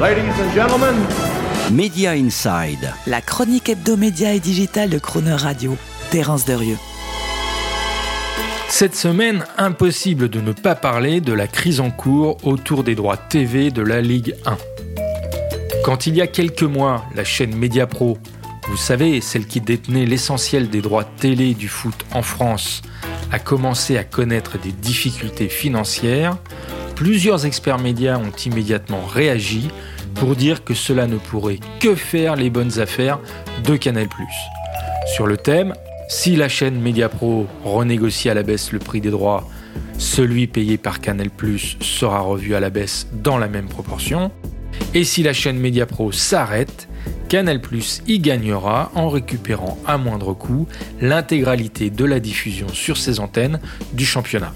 Ladies and gentlemen, Media Inside. La chronique hebdomédia et digitale de Croner Radio. Terence Derieux. Cette semaine, impossible de ne pas parler de la crise en cours autour des droits TV de la Ligue 1. Quand il y a quelques mois, la chaîne Mediapro, vous savez, celle qui détenait l'essentiel des droits télé du foot en France, a commencé à connaître des difficultés financières, plusieurs experts médias ont immédiatement réagi pour dire que cela ne pourrait que faire les bonnes affaires de Canal+. Sur le thème, si la chaîne Mediapro renégocie à la baisse le prix des droits, celui payé par Canal+ sera revu à la baisse dans la même proportion. Et si la chaîne Mediapro s'arrête, Canal+ y gagnera en récupérant à moindre coût l'intégralité de la diffusion sur ses antennes du championnat.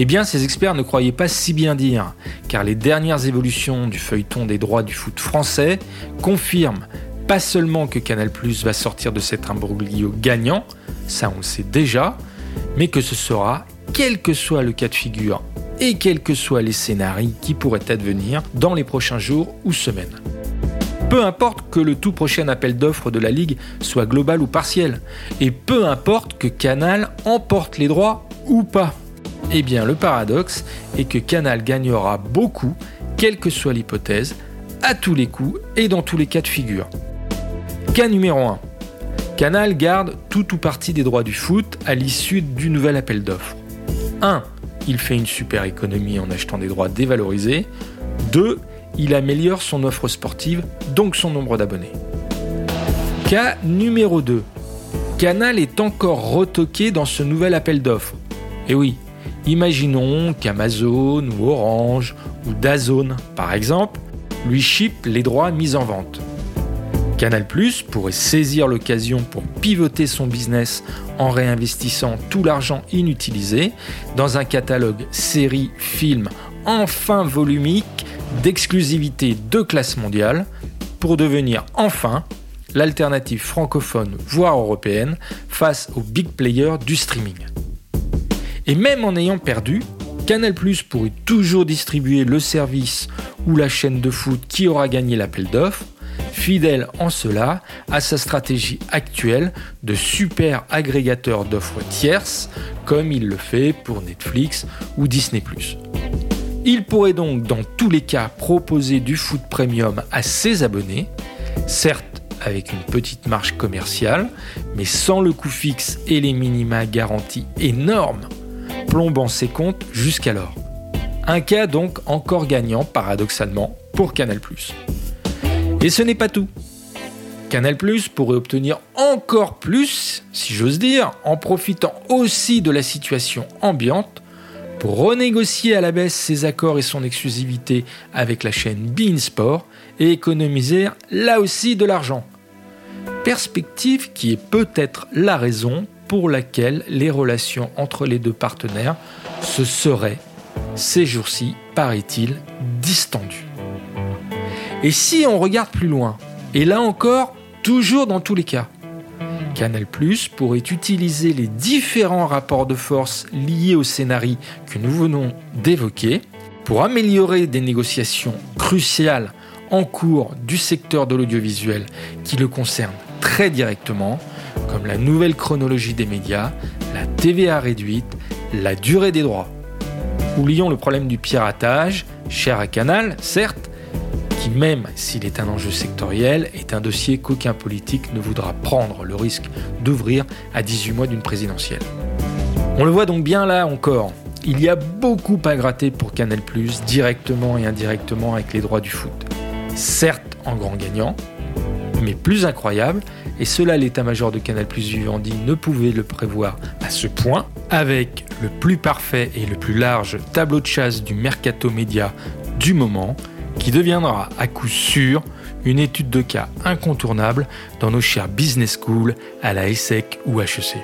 Eh bien, ces experts ne croyaient pas si bien dire, car les dernières évolutions du feuilleton des droits du foot français confirment pas seulement que Canal Plus va sortir de cet imbroglio gagnant, ça on le sait déjà, mais que ce sera, quel que soit le cas de figure et quels que soient les scénarios qui pourraient advenir dans les prochains jours ou semaines. Peu importe que le tout prochain appel d'offres de la Ligue soit global ou partiel, et peu importe que Canal emporte les droits ou pas. Eh bien, le paradoxe est que Canal gagnera beaucoup, quelle que soit l'hypothèse, à tous les coups et dans tous les cas de figure. Cas numéro 1. Canal garde tout ou partie des droits du foot à l'issue du nouvel appel d'offres. 1. Il fait une super économie en achetant des droits dévalorisés. 2. Il améliore son offre sportive, donc son nombre d'abonnés. Cas numéro 2. Canal est encore retoqué dans ce nouvel appel d'offres. Et oui, Imaginons qu'Amazon ou Orange ou Dazone, par exemple, lui chip les droits mis en vente. Canal pourrait saisir l'occasion pour pivoter son business en réinvestissant tout l'argent inutilisé dans un catalogue série film enfin volumique d'exclusivité de classe mondiale pour devenir enfin l'alternative francophone voire européenne face aux big players du streaming. Et même en ayant perdu, Canal Plus pourrait toujours distribuer le service ou la chaîne de foot qui aura gagné l'appel d'offres, fidèle en cela à sa stratégie actuelle de super agrégateur d'offres tierces, comme il le fait pour Netflix ou Disney ⁇ Il pourrait donc dans tous les cas proposer du foot premium à ses abonnés, certes avec une petite marge commerciale, mais sans le coût fixe et les minima garantis énormes plombant ses comptes jusqu'alors. Un cas donc encore gagnant, paradoxalement, pour Canal ⁇ Et ce n'est pas tout. Canal ⁇ pourrait obtenir encore plus, si j'ose dire, en profitant aussi de la situation ambiante pour renégocier à la baisse ses accords et son exclusivité avec la chaîne Bein Sport et économiser là aussi de l'argent. Perspective qui est peut-être la raison pour laquelle les relations entre les deux partenaires se seraient, ces jours-ci, paraît-il, distendues. Et si on regarde plus loin, et là encore, toujours dans tous les cas, Canal Plus pourrait utiliser les différents rapports de force liés au scénario que nous venons d'évoquer pour améliorer des négociations cruciales en cours du secteur de l'audiovisuel qui le concernent très directement, comme la nouvelle chronologie des médias, la TVA réduite, la durée des droits. Oublions le problème du piratage, cher à Canal, certes, qui même s'il est un enjeu sectoriel, est un dossier qu'aucun politique ne voudra prendre le risque d'ouvrir à 18 mois d'une présidentielle. On le voit donc bien là encore, il y a beaucoup à gratter pour Canal ⁇ directement et indirectement avec les droits du foot. Certes en grand gagnant, mais plus incroyable, et cela l'état-major de Canal Plus Vivendi ne pouvait le prévoir à ce point, avec le plus parfait et le plus large tableau de chasse du mercato média du moment, qui deviendra à coup sûr une étude de cas incontournable dans nos chers business schools à la ESSEC ou HEC.